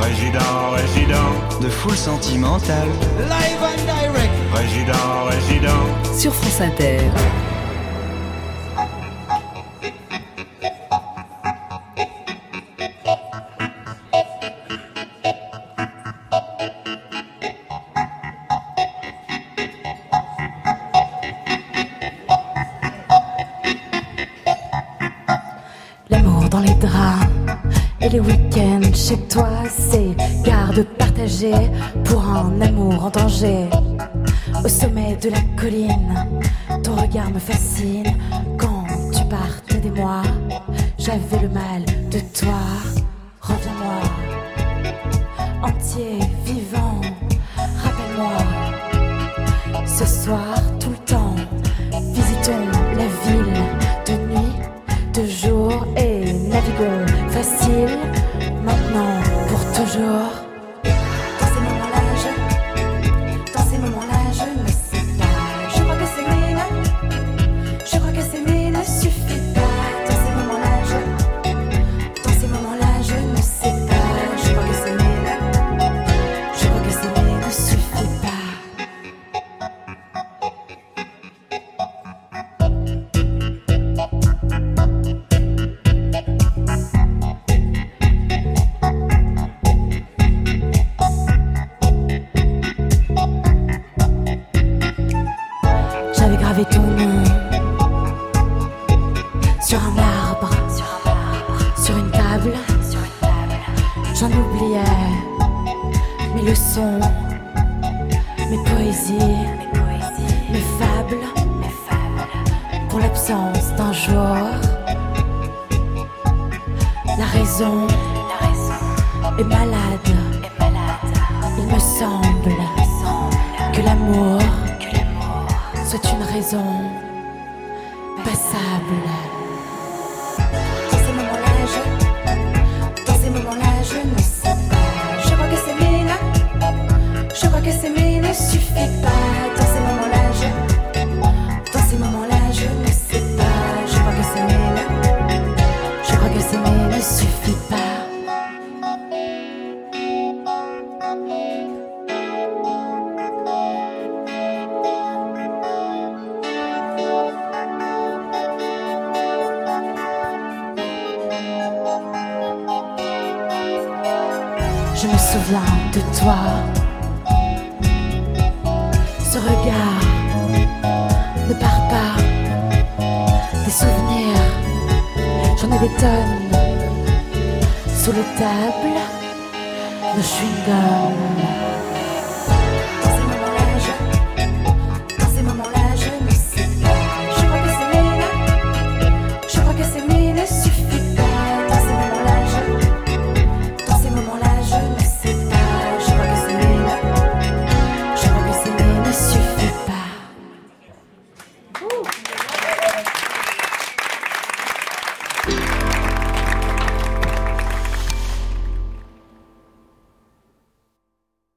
Résident, résident de foule sentimentale. Live and direct. Résident, résident sur France Inter. Les week-ends chez toi, c'est garde partagée pour un amour en danger. Au sommet de la colline, ton regard me fascine. Quand tu partais des mois, j'avais le mal de toi. Reviens-moi, entier, vivant, rappelle-moi. Ce soir, facile, maintenant pour toujours. Gravé ton nom sur un arbre, sur une table. J'en oubliais mes leçons, mes poésies, mes fables, pour l'absence d'un jour. La raison est malade. Il me semble que l'amour soit une raison passable. Dans ces moments-là, je, dans ces moments-là, je ne sais pas. Je crois que s'aimer, je crois que s'aimer ne suffit pas. Je me souviens de toi. Ce regard ne part pas. Des souvenirs, j'en ai des tonnes. Sous les tables, nos chewing-gums.